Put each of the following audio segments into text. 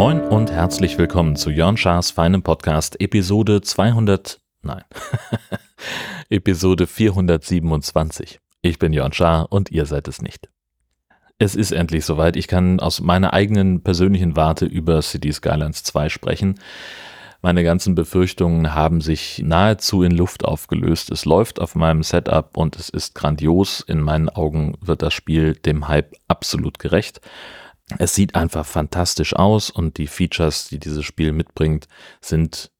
Moin und herzlich willkommen zu Jörn Schars feinem Podcast Episode 200, nein, Episode 427. Ich bin Jörn Schaar und ihr seid es nicht. Es ist endlich soweit. Ich kann aus meiner eigenen persönlichen Warte über City Skylines 2 sprechen. Meine ganzen Befürchtungen haben sich nahezu in Luft aufgelöst. Es läuft auf meinem Setup und es ist grandios. In meinen Augen wird das Spiel dem Hype absolut gerecht. Es sieht einfach fantastisch aus und die Features, die dieses Spiel mitbringt, sind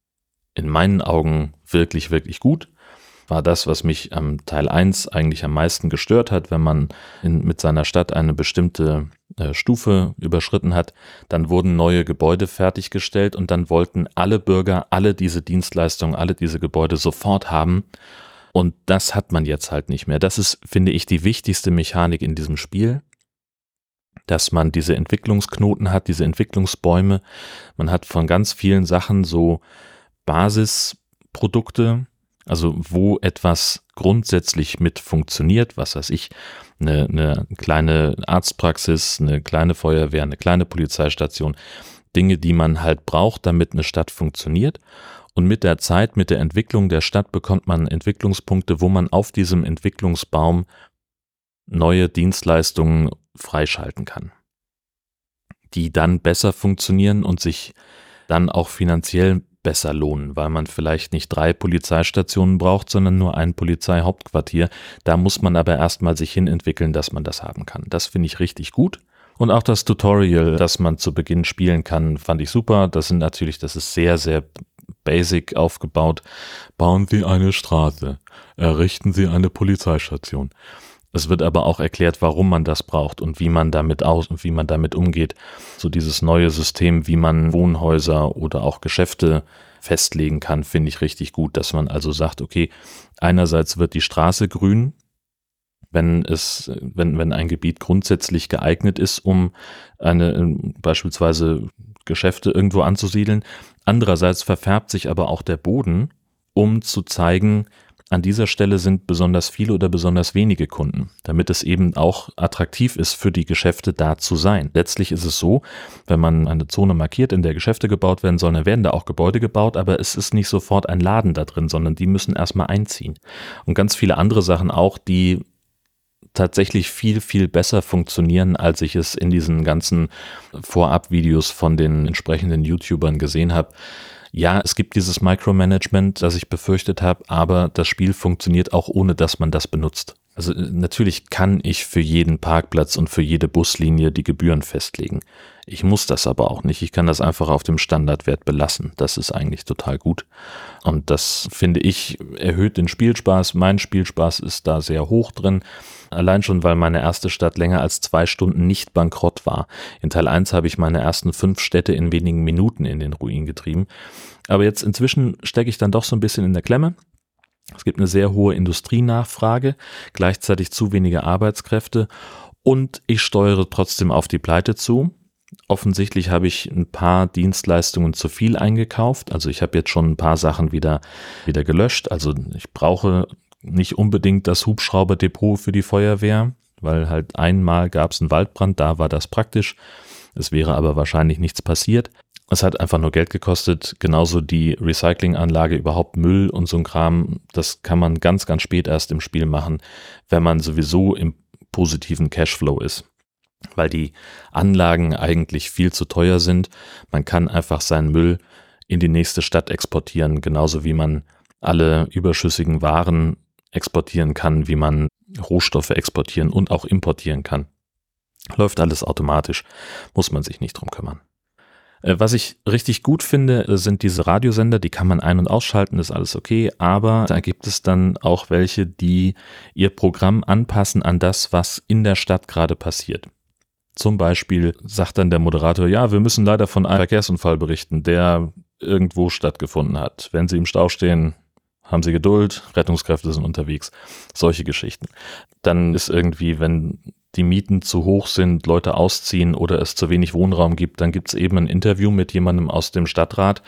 in meinen Augen wirklich, wirklich gut. War das, was mich am Teil 1 eigentlich am meisten gestört hat, wenn man in, mit seiner Stadt eine bestimmte äh, Stufe überschritten hat, dann wurden neue Gebäude fertiggestellt und dann wollten alle Bürger alle diese Dienstleistungen, alle diese Gebäude sofort haben. Und das hat man jetzt halt nicht mehr. Das ist, finde ich, die wichtigste Mechanik in diesem Spiel dass man diese Entwicklungsknoten hat, diese Entwicklungsbäume. Man hat von ganz vielen Sachen so Basisprodukte, also wo etwas grundsätzlich mit funktioniert, was weiß ich, eine, eine kleine Arztpraxis, eine kleine Feuerwehr, eine kleine Polizeistation, Dinge, die man halt braucht, damit eine Stadt funktioniert. Und mit der Zeit, mit der Entwicklung der Stadt bekommt man Entwicklungspunkte, wo man auf diesem Entwicklungsbaum neue Dienstleistungen freischalten kann, die dann besser funktionieren und sich dann auch finanziell besser lohnen, weil man vielleicht nicht drei Polizeistationen braucht, sondern nur ein Polizeihauptquartier. Da muss man aber erstmal sich hin entwickeln, dass man das haben kann. Das finde ich richtig gut. Und auch das Tutorial, das man zu Beginn spielen kann, fand ich super. Das sind natürlich, das ist sehr, sehr basic aufgebaut. Bauen Sie eine Straße, errichten Sie eine Polizeistation. Es wird aber auch erklärt, warum man das braucht und wie man damit aus und wie man damit umgeht. So dieses neue System, wie man Wohnhäuser oder auch Geschäfte festlegen kann, finde ich richtig gut, dass man also sagt, okay, einerseits wird die Straße grün, wenn es, wenn, wenn ein Gebiet grundsätzlich geeignet ist, um eine, beispielsweise Geschäfte irgendwo anzusiedeln. Andererseits verfärbt sich aber auch der Boden, um zu zeigen, an dieser Stelle sind besonders viele oder besonders wenige Kunden, damit es eben auch attraktiv ist für die Geschäfte da zu sein. Letztlich ist es so, wenn man eine Zone markiert, in der Geschäfte gebaut werden sollen, dann werden da auch Gebäude gebaut, aber es ist nicht sofort ein Laden da drin, sondern die müssen erstmal einziehen. Und ganz viele andere Sachen auch, die tatsächlich viel, viel besser funktionieren, als ich es in diesen ganzen Vorab-Videos von den entsprechenden YouTubern gesehen habe ja, es gibt dieses Micromanagement, das ich befürchtet habe, aber das Spiel funktioniert auch ohne, dass man das benutzt. Also äh, natürlich kann ich für jeden Parkplatz und für jede Buslinie die Gebühren festlegen. Ich muss das aber auch nicht. Ich kann das einfach auf dem Standardwert belassen. Das ist eigentlich total gut. Und das finde ich erhöht den Spielspaß. Mein Spielspaß ist da sehr hoch drin. Allein schon, weil meine erste Stadt länger als zwei Stunden nicht bankrott war. In Teil 1 habe ich meine ersten fünf Städte in wenigen Minuten in den Ruin getrieben. Aber jetzt inzwischen stecke ich dann doch so ein bisschen in der Klemme. Es gibt eine sehr hohe Industrienachfrage, gleichzeitig zu wenige Arbeitskräfte und ich steuere trotzdem auf die Pleite zu. Offensichtlich habe ich ein paar Dienstleistungen zu viel eingekauft. Also ich habe jetzt schon ein paar Sachen wieder, wieder gelöscht. Also ich brauche nicht unbedingt das Hubschrauberdepot für die Feuerwehr, weil halt einmal gab es einen Waldbrand, da war das praktisch. Es wäre aber wahrscheinlich nichts passiert. Es hat einfach nur Geld gekostet. Genauso die Recyclinganlage, überhaupt Müll und so ein Kram. Das kann man ganz, ganz spät erst im Spiel machen, wenn man sowieso im positiven Cashflow ist. Weil die Anlagen eigentlich viel zu teuer sind. Man kann einfach seinen Müll in die nächste Stadt exportieren, genauso wie man alle überschüssigen Waren exportieren kann, wie man Rohstoffe exportieren und auch importieren kann. Läuft alles automatisch, muss man sich nicht drum kümmern. Äh, was ich richtig gut finde, äh, sind diese Radiosender, die kann man ein- und ausschalten, ist alles okay, aber da gibt es dann auch welche, die ihr Programm anpassen an das, was in der Stadt gerade passiert. Zum Beispiel sagt dann der Moderator, ja, wir müssen leider von einem Verkehrsunfall berichten, der irgendwo stattgefunden hat. Wenn Sie im Stau stehen, haben Sie Geduld, Rettungskräfte sind unterwegs. Solche Geschichten. Dann ist irgendwie, wenn die Mieten zu hoch sind, Leute ausziehen oder es zu wenig Wohnraum gibt, dann gibt es eben ein Interview mit jemandem aus dem Stadtrat,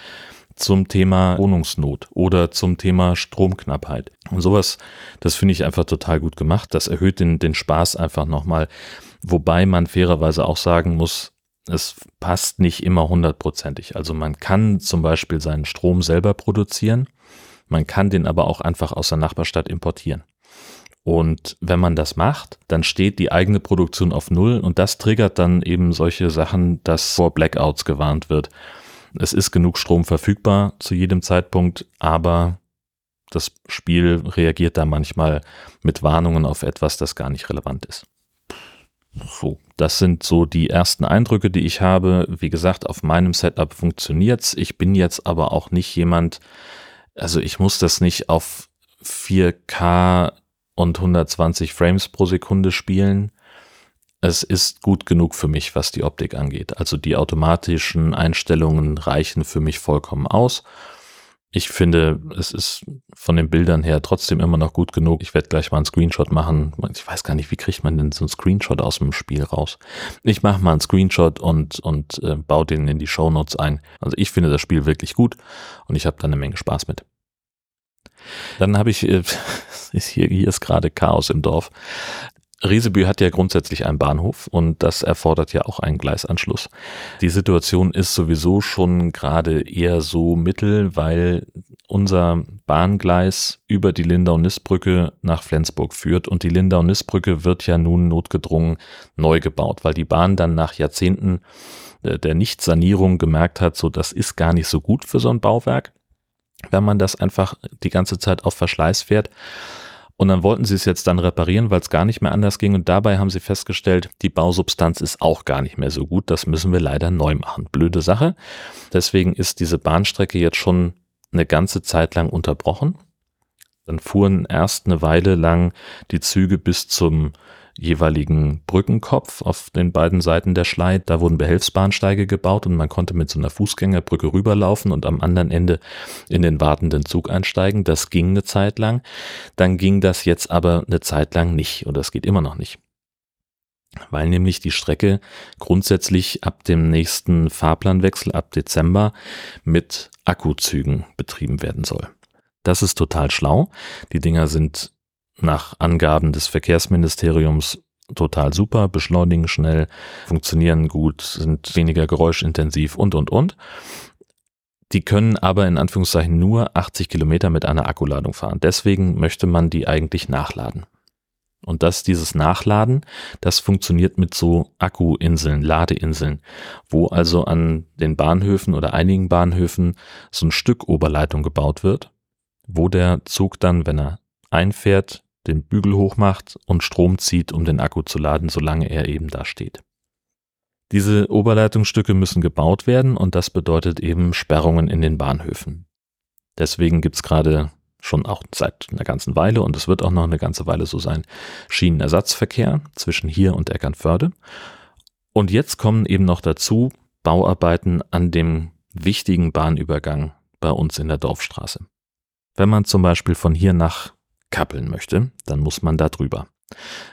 zum Thema Wohnungsnot oder zum Thema Stromknappheit. Und sowas, das finde ich einfach total gut gemacht. Das erhöht den, den Spaß einfach nochmal. Wobei man fairerweise auch sagen muss, es passt nicht immer hundertprozentig. Also man kann zum Beispiel seinen Strom selber produzieren, man kann den aber auch einfach aus der Nachbarstadt importieren. Und wenn man das macht, dann steht die eigene Produktion auf Null und das triggert dann eben solche Sachen, dass vor Blackouts gewarnt wird. Es ist genug Strom verfügbar zu jedem Zeitpunkt, aber das Spiel reagiert da manchmal mit Warnungen auf etwas, das gar nicht relevant ist. So, das sind so die ersten Eindrücke, die ich habe. Wie gesagt, auf meinem Setup funktioniert's. Ich bin jetzt aber auch nicht jemand, also ich muss das nicht auf 4K und 120 Frames pro Sekunde spielen. Es ist gut genug für mich, was die Optik angeht. Also die automatischen Einstellungen reichen für mich vollkommen aus. Ich finde, es ist von den Bildern her trotzdem immer noch gut genug. Ich werde gleich mal einen Screenshot machen. Ich weiß gar nicht, wie kriegt man denn so einen Screenshot aus dem Spiel raus? Ich mache mal einen Screenshot und, und äh, baue den in die Show Notes ein. Also ich finde das Spiel wirklich gut und ich habe da eine Menge Spaß mit. Dann habe ich, äh, ist hier, hier ist gerade Chaos im Dorf. Riesebü hat ja grundsätzlich einen Bahnhof und das erfordert ja auch einen Gleisanschluss. Die Situation ist sowieso schon gerade eher so mittel, weil unser Bahngleis über die Lindau-Nissbrücke nach Flensburg führt und die Lindau-Nissbrücke wird ja nun notgedrungen neu gebaut, weil die Bahn dann nach Jahrzehnten der Nichtsanierung gemerkt hat, so das ist gar nicht so gut für so ein Bauwerk wenn man das einfach die ganze Zeit auf Verschleiß fährt. Und dann wollten sie es jetzt dann reparieren, weil es gar nicht mehr anders ging. Und dabei haben sie festgestellt, die Bausubstanz ist auch gar nicht mehr so gut. Das müssen wir leider neu machen. Blöde Sache. Deswegen ist diese Bahnstrecke jetzt schon eine ganze Zeit lang unterbrochen. Dann fuhren erst eine Weile lang die Züge bis zum jeweiligen Brückenkopf auf den beiden Seiten der Schlei. Da wurden Behelfsbahnsteige gebaut und man konnte mit so einer Fußgängerbrücke rüberlaufen und am anderen Ende in den wartenden Zug einsteigen. Das ging eine Zeit lang. Dann ging das jetzt aber eine Zeit lang nicht und das geht immer noch nicht. Weil nämlich die Strecke grundsätzlich ab dem nächsten Fahrplanwechsel ab Dezember mit Akkuzügen betrieben werden soll. Das ist total schlau. Die Dinger sind nach Angaben des Verkehrsministeriums total super, beschleunigen schnell, funktionieren gut, sind weniger geräuschintensiv und, und, und. Die können aber in Anführungszeichen nur 80 Kilometer mit einer Akkuladung fahren. Deswegen möchte man die eigentlich nachladen. Und das, dieses Nachladen, das funktioniert mit so Akkuinseln, Ladeinseln, wo also an den Bahnhöfen oder einigen Bahnhöfen so ein Stück Oberleitung gebaut wird, wo der Zug dann, wenn er einfährt, den Bügel hochmacht und Strom zieht, um den Akku zu laden, solange er eben da steht. Diese Oberleitungsstücke müssen gebaut werden und das bedeutet eben Sperrungen in den Bahnhöfen. Deswegen gibt's gerade schon auch seit einer ganzen Weile und es wird auch noch eine ganze Weile so sein, Schienenersatzverkehr zwischen hier und Eckernförde. Und jetzt kommen eben noch dazu Bauarbeiten an dem wichtigen Bahnübergang bei uns in der Dorfstraße. Wenn man zum Beispiel von hier nach Kappeln möchte, dann muss man da drüber.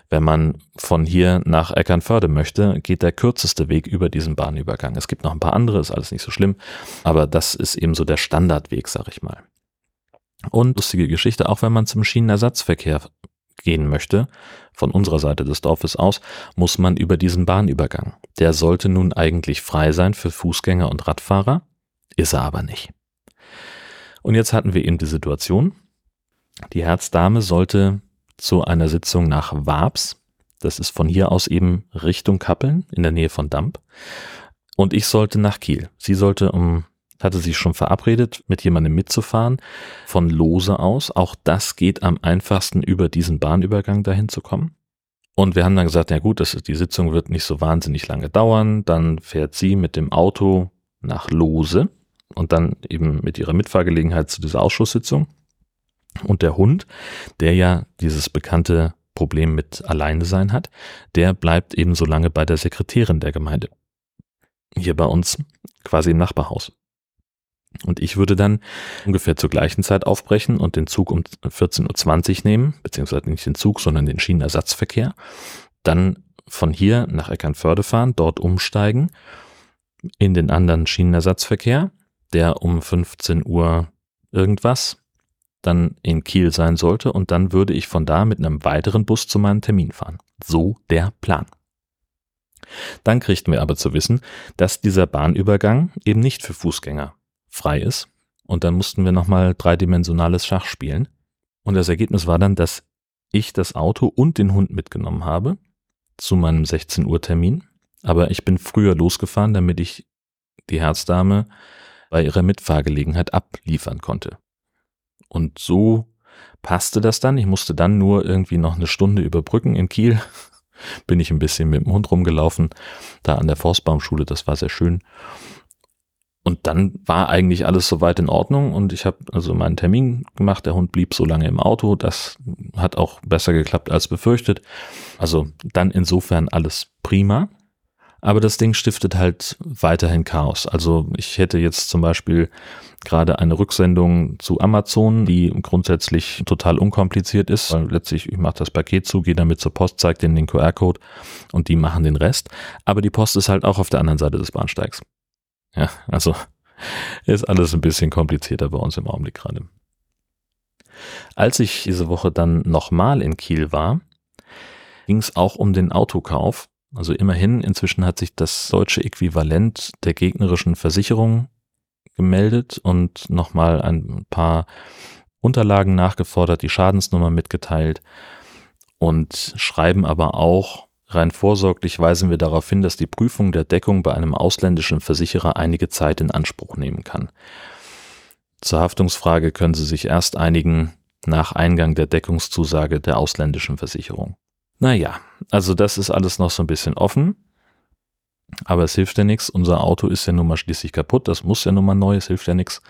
Wenn man von hier nach Eckernförde möchte, geht der kürzeste Weg über diesen Bahnübergang. Es gibt noch ein paar andere, ist alles nicht so schlimm, aber das ist eben so der Standardweg, sag ich mal. Und lustige Geschichte, auch wenn man zum Schienenersatzverkehr gehen möchte, von unserer Seite des Dorfes aus, muss man über diesen Bahnübergang. Der sollte nun eigentlich frei sein für Fußgänger und Radfahrer, ist er aber nicht. Und jetzt hatten wir eben die Situation, die Herzdame sollte zu einer Sitzung nach Wabs, das ist von hier aus eben Richtung Kappeln in der Nähe von Damp, und ich sollte nach Kiel. Sie sollte um hatte sich schon verabredet, mit jemandem mitzufahren, von Lose aus. Auch das geht am einfachsten über diesen Bahnübergang dahin zu kommen. Und wir haben dann gesagt, ja gut, das ist, die Sitzung wird nicht so wahnsinnig lange dauern. Dann fährt sie mit dem Auto nach Lose und dann eben mit ihrer Mitfahrgelegenheit zu dieser Ausschusssitzung. Und der Hund, der ja dieses bekannte Problem mit Alleine sein hat, der bleibt eben so lange bei der Sekretärin der Gemeinde. Hier bei uns quasi im Nachbarhaus. Und ich würde dann ungefähr zur gleichen Zeit aufbrechen und den Zug um 14.20 Uhr nehmen, beziehungsweise nicht den Zug, sondern den Schienenersatzverkehr. Dann von hier nach Eckernförde fahren, dort umsteigen, in den anderen Schienenersatzverkehr, der um 15 Uhr irgendwas dann in Kiel sein sollte und dann würde ich von da mit einem weiteren Bus zu meinem Termin fahren. So der Plan. Dann kriegten wir aber zu wissen, dass dieser Bahnübergang eben nicht für Fußgänger frei ist und dann mussten wir nochmal dreidimensionales Schach spielen und das Ergebnis war dann, dass ich das Auto und den Hund mitgenommen habe zu meinem 16 Uhr Termin, aber ich bin früher losgefahren, damit ich die Herzdame bei ihrer Mitfahrgelegenheit abliefern konnte. Und so passte das dann. Ich musste dann nur irgendwie noch eine Stunde überbrücken in Kiel. Bin ich ein bisschen mit dem Hund rumgelaufen, da an der Forstbaumschule, das war sehr schön. Und dann war eigentlich alles soweit in Ordnung und ich habe also meinen Termin gemacht. Der Hund blieb so lange im Auto. Das hat auch besser geklappt als befürchtet. Also dann insofern alles prima. Aber das Ding stiftet halt weiterhin Chaos. Also ich hätte jetzt zum Beispiel gerade eine Rücksendung zu Amazon, die grundsätzlich total unkompliziert ist, letztlich ich mache das Paket zu, gehe damit zur Post, zeige denen den QR-Code und die machen den Rest. Aber die Post ist halt auch auf der anderen Seite des Bahnsteigs. Ja, also ist alles ein bisschen komplizierter bei uns im Augenblick gerade. Als ich diese Woche dann nochmal in Kiel war, ging es auch um den Autokauf also immerhin, inzwischen hat sich das deutsche Äquivalent der gegnerischen Versicherung gemeldet und nochmal ein paar Unterlagen nachgefordert, die Schadensnummer mitgeteilt und schreiben aber auch, rein vorsorglich weisen wir darauf hin, dass die Prüfung der Deckung bei einem ausländischen Versicherer einige Zeit in Anspruch nehmen kann. Zur Haftungsfrage können Sie sich erst einigen nach Eingang der Deckungszusage der ausländischen Versicherung. Naja, also das ist alles noch so ein bisschen offen. Aber es hilft ja nichts. Unser Auto ist ja nun mal schließlich kaputt. Das muss ja nun mal neu. Es hilft ja nichts.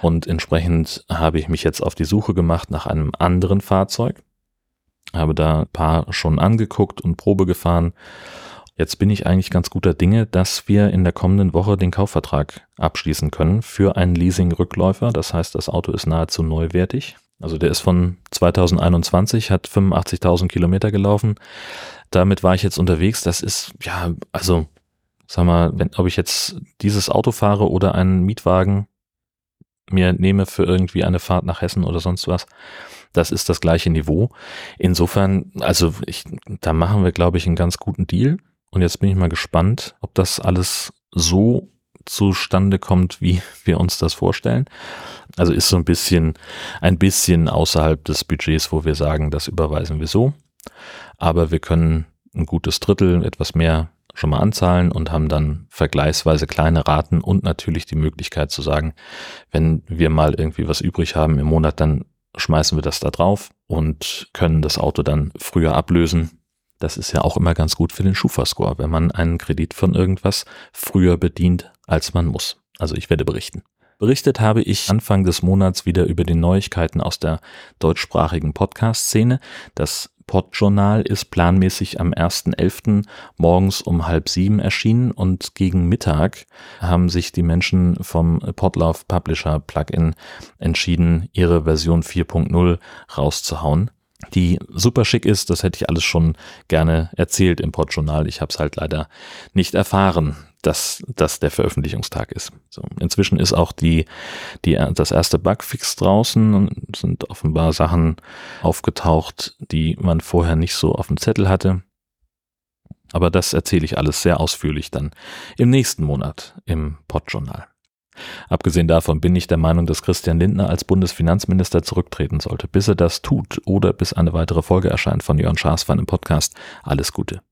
Und entsprechend habe ich mich jetzt auf die Suche gemacht nach einem anderen Fahrzeug. Habe da ein paar schon angeguckt und Probe gefahren. Jetzt bin ich eigentlich ganz guter Dinge, dass wir in der kommenden Woche den Kaufvertrag abschließen können für einen Leasing-Rückläufer. Das heißt, das Auto ist nahezu neuwertig. Also der ist von 2021, hat 85.000 Kilometer gelaufen. Damit war ich jetzt unterwegs. Das ist, ja, also, sag mal, wenn, ob ich jetzt dieses Auto fahre oder einen Mietwagen mir nehme für irgendwie eine Fahrt nach Hessen oder sonst was, das ist das gleiche Niveau. Insofern, also ich, da machen wir, glaube ich, einen ganz guten Deal. Und jetzt bin ich mal gespannt, ob das alles so zustande kommt, wie wir uns das vorstellen. Also ist so ein bisschen, ein bisschen außerhalb des Budgets, wo wir sagen, das überweisen wir so. Aber wir können ein gutes Drittel, etwas mehr schon mal anzahlen und haben dann vergleichsweise kleine Raten und natürlich die Möglichkeit zu sagen, wenn wir mal irgendwie was übrig haben im Monat, dann schmeißen wir das da drauf und können das Auto dann früher ablösen. Das ist ja auch immer ganz gut für den Schufa-Score, wenn man einen Kredit von irgendwas früher bedient, als man muss. Also ich werde berichten. Berichtet habe ich Anfang des Monats wieder über die Neuigkeiten aus der deutschsprachigen Podcast-Szene. Das Podjournal ist planmäßig am 1.11. morgens um halb sieben erschienen und gegen Mittag haben sich die Menschen vom Podlove Publisher Plugin entschieden, ihre Version 4.0 rauszuhauen die super schick ist. Das hätte ich alles schon gerne erzählt im Podjournal. Ich habe es halt leider nicht erfahren dass das der Veröffentlichungstag ist. So, inzwischen ist auch die, die, das erste Bugfix draußen und sind offenbar Sachen aufgetaucht, die man vorher nicht so auf dem Zettel hatte. Aber das erzähle ich alles sehr ausführlich dann im nächsten Monat im Podjournal. Abgesehen davon bin ich der Meinung, dass Christian Lindner als Bundesfinanzminister zurücktreten sollte. Bis er das tut oder bis eine weitere Folge erscheint von Jörn Schaas im Podcast. Alles Gute.